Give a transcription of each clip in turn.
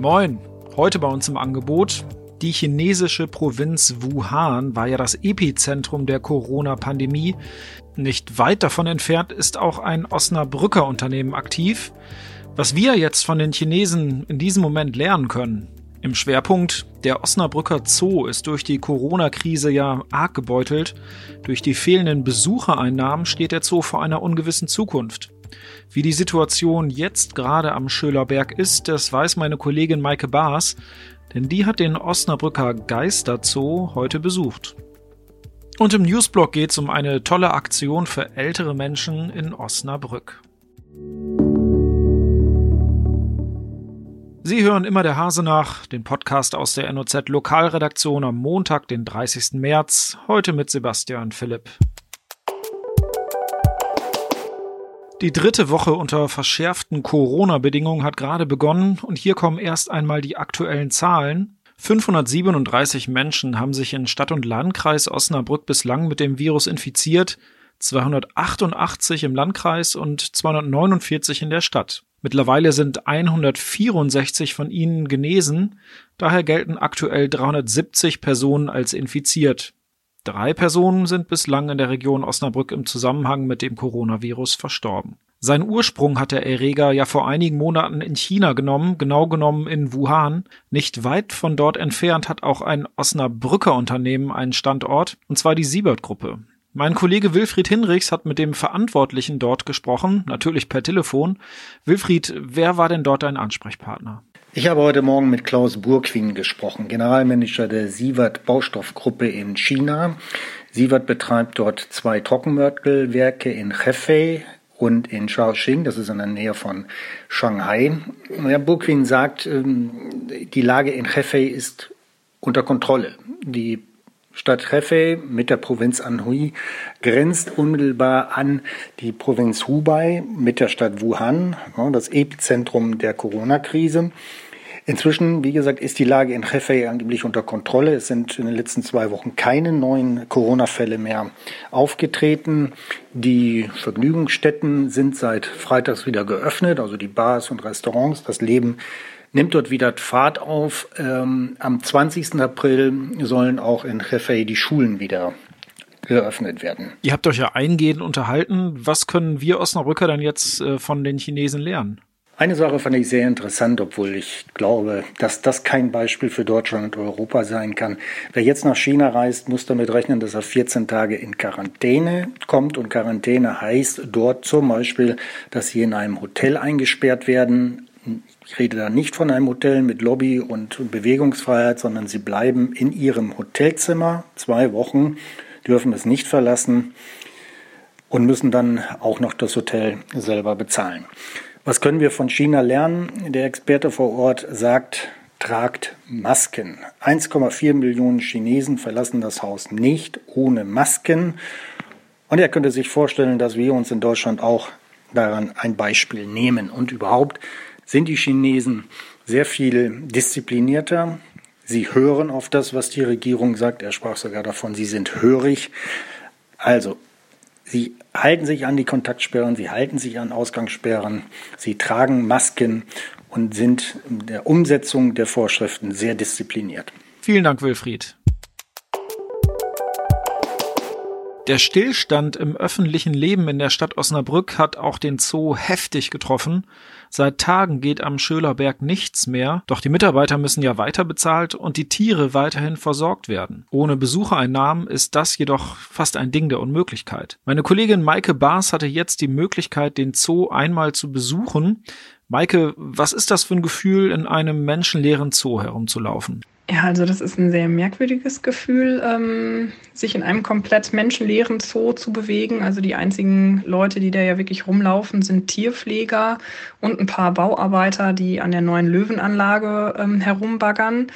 Moin, heute bei uns im Angebot. Die chinesische Provinz Wuhan war ja das Epizentrum der Corona-Pandemie. Nicht weit davon entfernt ist auch ein Osnabrücker Unternehmen aktiv. Was wir jetzt von den Chinesen in diesem Moment lernen können. Im Schwerpunkt, der Osnabrücker Zoo ist durch die Corona-Krise ja arg gebeutelt. Durch die fehlenden Besuchereinnahmen steht der Zoo vor einer ungewissen Zukunft. Wie die Situation jetzt gerade am Schölerberg ist, das weiß meine Kollegin Maike Baas, denn die hat den Osnabrücker Geisterzoo heute besucht. Und im Newsblog geht es um eine tolle Aktion für ältere Menschen in Osnabrück. Sie hören immer der Hase nach, den Podcast aus der NOZ Lokalredaktion am Montag, den 30. März, heute mit Sebastian Philipp. Die dritte Woche unter verschärften Corona-Bedingungen hat gerade begonnen und hier kommen erst einmal die aktuellen Zahlen. 537 Menschen haben sich in Stadt und Landkreis Osnabrück bislang mit dem Virus infiziert, 288 im Landkreis und 249 in der Stadt. Mittlerweile sind 164 von ihnen genesen, daher gelten aktuell 370 Personen als infiziert. Drei Personen sind bislang in der Region Osnabrück im Zusammenhang mit dem Coronavirus verstorben. Seinen Ursprung hat der Erreger ja vor einigen Monaten in China genommen, genau genommen in Wuhan. Nicht weit von dort entfernt hat auch ein Osnabrücker Unternehmen einen Standort, und zwar die Siebert-Gruppe. Mein Kollege Wilfried Hinrichs hat mit dem Verantwortlichen dort gesprochen, natürlich per Telefon. Wilfried, wer war denn dort dein Ansprechpartner? Ich habe heute Morgen mit Klaus Burquin gesprochen, Generalmanager der Sievert Baustoffgruppe in China. Sievert betreibt dort zwei Trockenmörtelwerke in Hefei und in Shaoxing, das ist in der Nähe von Shanghai. Herr Burquin sagt, ähm, die Lage in Hefei ist unter Kontrolle. Die Stadt Hefei mit der Provinz Anhui grenzt unmittelbar an die Provinz Hubei mit der Stadt Wuhan, das Epizentrum der Corona-Krise. Inzwischen, wie gesagt, ist die Lage in Hefei angeblich unter Kontrolle. Es sind in den letzten zwei Wochen keine neuen Corona-Fälle mehr aufgetreten. Die Vergnügungsstätten sind seit Freitags wieder geöffnet, also die Bars und Restaurants. Das Leben nimmt dort wieder Fahrt auf. Ähm, am 20. April sollen auch in Hefei die Schulen wieder geöffnet werden. Ihr habt euch ja eingehend unterhalten. Was können wir Osnabrücker dann jetzt äh, von den Chinesen lernen? Eine Sache fand ich sehr interessant, obwohl ich glaube, dass das kein Beispiel für Deutschland und Europa sein kann. Wer jetzt nach China reist, muss damit rechnen, dass er 14 Tage in Quarantäne kommt. Und Quarantäne heißt dort zum Beispiel, dass sie in einem Hotel eingesperrt werden, ich rede da nicht von einem Hotel mit Lobby und Bewegungsfreiheit, sondern sie bleiben in ihrem Hotelzimmer zwei Wochen, dürfen es nicht verlassen und müssen dann auch noch das Hotel selber bezahlen. Was können wir von China lernen? Der Experte vor Ort sagt, tragt Masken. 1,4 Millionen Chinesen verlassen das Haus nicht ohne Masken. Und er könnte sich vorstellen, dass wir uns in Deutschland auch daran ein Beispiel nehmen. Und überhaupt sind die Chinesen sehr viel disziplinierter. Sie hören auf das, was die Regierung sagt. Er sprach sogar davon, sie sind hörig. Also, sie halten sich an die Kontaktsperren, sie halten sich an Ausgangssperren, sie tragen Masken und sind in der Umsetzung der Vorschriften sehr diszipliniert. Vielen Dank, Wilfried. Der Stillstand im öffentlichen Leben in der Stadt Osnabrück hat auch den Zoo heftig getroffen. Seit Tagen geht am Schölerberg nichts mehr, doch die Mitarbeiter müssen ja weiter bezahlt und die Tiere weiterhin versorgt werden. Ohne Besuchereinnahmen ist das jedoch fast ein Ding der Unmöglichkeit. Meine Kollegin Maike Baas hatte jetzt die Möglichkeit, den Zoo einmal zu besuchen. Maike, was ist das für ein Gefühl, in einem menschenleeren Zoo herumzulaufen? Ja, also das ist ein sehr merkwürdiges Gefühl, ähm, sich in einem komplett menschenleeren Zoo zu bewegen. Also die einzigen Leute, die da ja wirklich rumlaufen, sind Tierpfleger und ein paar Bauarbeiter, die an der neuen Löwenanlage ähm, herumbaggern.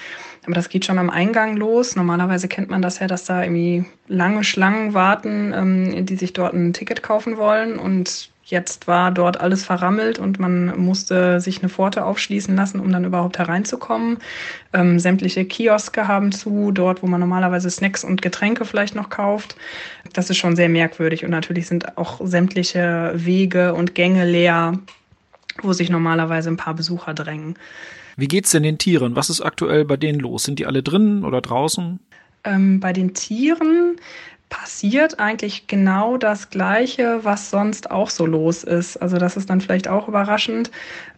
Aber das geht schon am Eingang los. Normalerweise kennt man das ja, dass da irgendwie lange Schlangen warten, ähm, die sich dort ein Ticket kaufen wollen. Und Jetzt war dort alles verrammelt und man musste sich eine Pforte aufschließen lassen, um dann überhaupt hereinzukommen. Ähm, sämtliche Kioske haben zu, dort, wo man normalerweise Snacks und Getränke vielleicht noch kauft. Das ist schon sehr merkwürdig und natürlich sind auch sämtliche Wege und Gänge leer, wo sich normalerweise ein paar Besucher drängen. Wie geht's denn den Tieren? Was ist aktuell bei denen los? Sind die alle drinnen oder draußen? Ähm, bei den Tieren passiert eigentlich genau das Gleiche, was sonst auch so los ist. Also das ist dann vielleicht auch überraschend.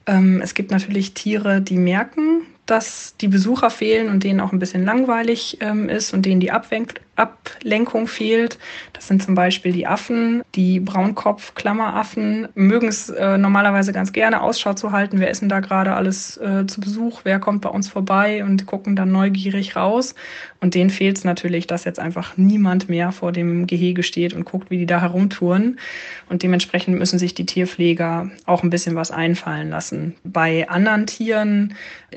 Ähm, es gibt natürlich Tiere, die merken, dass die Besucher fehlen und denen auch ein bisschen langweilig ähm, ist und denen die Abwen Ablenkung fehlt. Das sind zum Beispiel die Affen, die Braunkopf-Klammeraffen, mögen es äh, normalerweise ganz gerne Ausschau zu halten, wer ist denn da gerade alles äh, zu Besuch, wer kommt bei uns vorbei und gucken dann neugierig raus. Und denen fehlt es natürlich, dass jetzt einfach niemand mehr vor dem Gehege steht und guckt, wie die da herumtouren. Und dementsprechend müssen sich die Tierpfleger auch ein bisschen was einfallen lassen. Bei anderen Tieren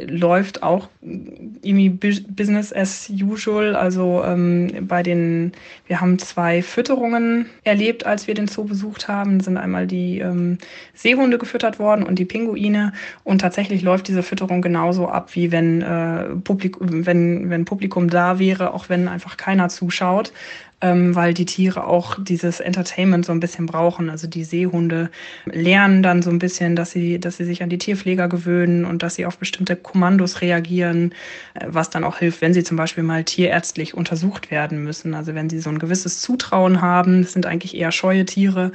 läuft auch irgendwie Business as usual. Also ähm, bei den, wir haben zwei Fütterungen erlebt, als wir den Zoo besucht haben. Sind einmal die ähm, Seehunde gefüttert worden und die Pinguine. Und tatsächlich läuft diese Fütterung genauso ab, wie wenn, äh, Publikum, wenn, wenn Publikum da wäre, auch wenn einfach keiner zuschaut ähm, weil die Tiere auch dieses Entertainment so ein bisschen brauchen. Also die Seehunde lernen dann so ein bisschen, dass sie, dass sie sich an die Tierpfleger gewöhnen und dass sie auf bestimmte Kommandos reagieren, äh, was dann auch hilft, wenn sie zum Beispiel mal tierärztlich untersucht werden müssen. Also wenn sie so ein gewisses Zutrauen haben, das sind eigentlich eher scheue Tiere,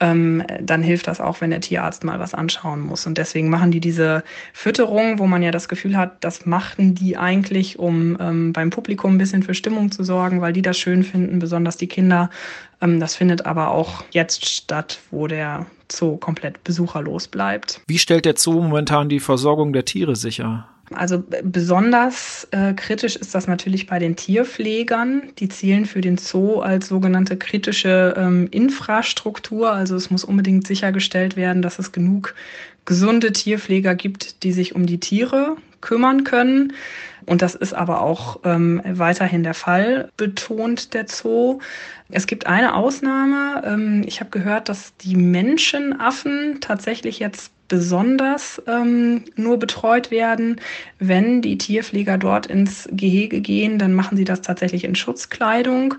ähm, dann hilft das auch, wenn der Tierarzt mal was anschauen muss. Und deswegen machen die diese Fütterung, wo man ja das Gefühl hat, das machten die eigentlich, um ähm, beim Publikum ein bisschen für Stimmung zu sorgen, weil die das schön finden, besonders die Kinder. Ähm, das findet aber auch jetzt statt, wo der Zoo komplett besucherlos bleibt. Wie stellt der Zoo momentan die Versorgung der Tiere sicher? Also besonders äh, kritisch ist das natürlich bei den Tierpflegern. Die zählen für den Zoo als sogenannte kritische ähm, Infrastruktur. Also es muss unbedingt sichergestellt werden, dass es genug gesunde Tierpfleger gibt, die sich um die Tiere kümmern können. Und das ist aber auch ähm, weiterhin der Fall, betont der Zoo. Es gibt eine Ausnahme. Ähm, ich habe gehört, dass die Menschenaffen tatsächlich jetzt besonders ähm, nur betreut werden. Wenn die Tierpfleger dort ins Gehege gehen, dann machen sie das tatsächlich in Schutzkleidung,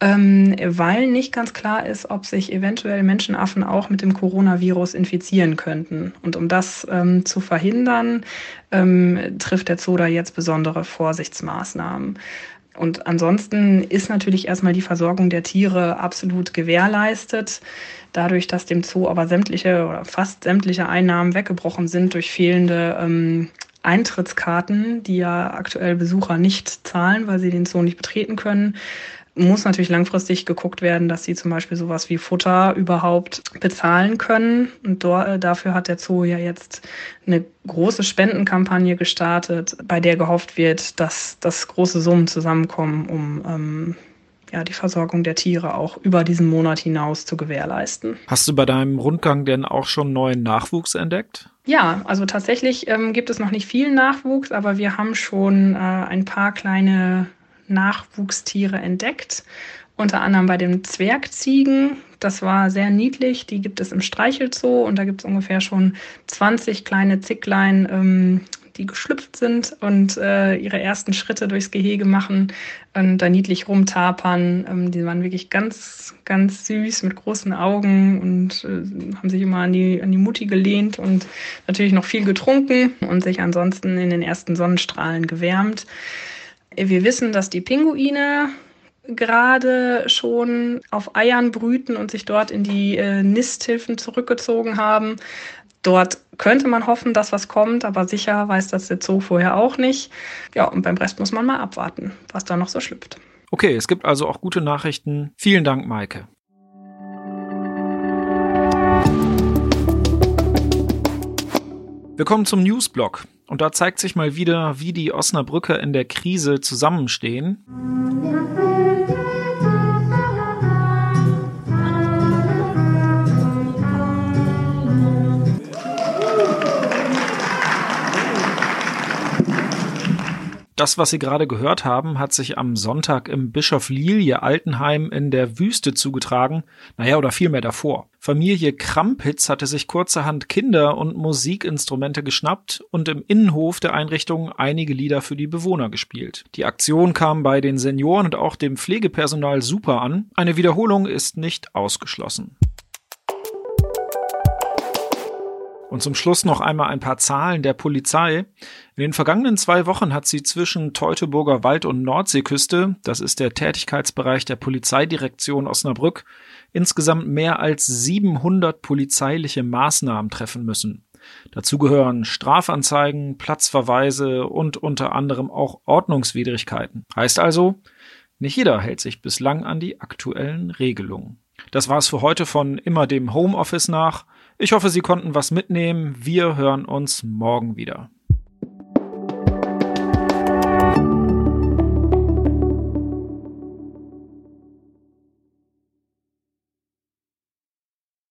ähm, weil nicht ganz klar ist, ob sich eventuell Menschenaffen auch mit dem Coronavirus infizieren könnten. Und um das ähm, zu verhindern, ähm, trifft der Zoo da jetzt besondere Vorsichtsmaßnahmen. Und ansonsten ist natürlich erstmal die Versorgung der Tiere absolut gewährleistet. Dadurch, dass dem Zoo aber sämtliche oder fast sämtliche Einnahmen weggebrochen sind durch fehlende ähm, Eintrittskarten, die ja aktuell Besucher nicht zahlen, weil sie den Zoo nicht betreten können, muss natürlich langfristig geguckt werden, dass sie zum Beispiel sowas wie Futter überhaupt bezahlen können. Und äh, dafür hat der Zoo ja jetzt eine große Spendenkampagne gestartet, bei der gehofft wird, dass, dass große Summen zusammenkommen, um ähm, ja, die Versorgung der Tiere auch über diesen Monat hinaus zu gewährleisten. Hast du bei deinem Rundgang denn auch schon neuen Nachwuchs entdeckt? Ja, also tatsächlich ähm, gibt es noch nicht viel Nachwuchs, aber wir haben schon äh, ein paar kleine Nachwuchstiere entdeckt. Unter anderem bei den Zwergziegen. Das war sehr niedlich. Die gibt es im Streichelzoo und da gibt es ungefähr schon 20 kleine Zicklein, ähm, die geschlüpft sind und äh, ihre ersten Schritte durchs Gehege machen und da niedlich rumtapern. Ähm, die waren wirklich ganz, ganz süß mit großen Augen und äh, haben sich immer an die, an die Mutti gelehnt und natürlich noch viel getrunken und sich ansonsten in den ersten Sonnenstrahlen gewärmt. Wir wissen, dass die Pinguine gerade schon auf Eiern brüten und sich dort in die äh, Nisthilfen zurückgezogen haben. Dort könnte man hoffen, dass was kommt, aber sicher weiß das der Zoo vorher auch nicht. Ja, und beim Rest muss man mal abwarten, was da noch so schlüpft. Okay, es gibt also auch gute Nachrichten. Vielen Dank, Maike. Wir kommen zum Newsblock. Und da zeigt sich mal wieder, wie die Osnabrücker in der Krise zusammenstehen. Das, was Sie gerade gehört haben, hat sich am Sonntag im Bischof Lilie Altenheim in der Wüste zugetragen. Naja, oder vielmehr davor. Familie Krampitz hatte sich kurzerhand Kinder und Musikinstrumente geschnappt und im Innenhof der Einrichtung einige Lieder für die Bewohner gespielt. Die Aktion kam bei den Senioren und auch dem Pflegepersonal super an. Eine Wiederholung ist nicht ausgeschlossen. Und zum Schluss noch einmal ein paar Zahlen der Polizei. In den vergangenen zwei Wochen hat sie zwischen Teutoburger Wald und Nordseeküste, das ist der Tätigkeitsbereich der Polizeidirektion Osnabrück, insgesamt mehr als 700 polizeiliche Maßnahmen treffen müssen. Dazu gehören Strafanzeigen, Platzverweise und unter anderem auch Ordnungswidrigkeiten. Heißt also, nicht jeder hält sich bislang an die aktuellen Regelungen. Das war's für heute von immer dem Homeoffice nach. Ich hoffe, Sie konnten was mitnehmen. Wir hören uns morgen wieder.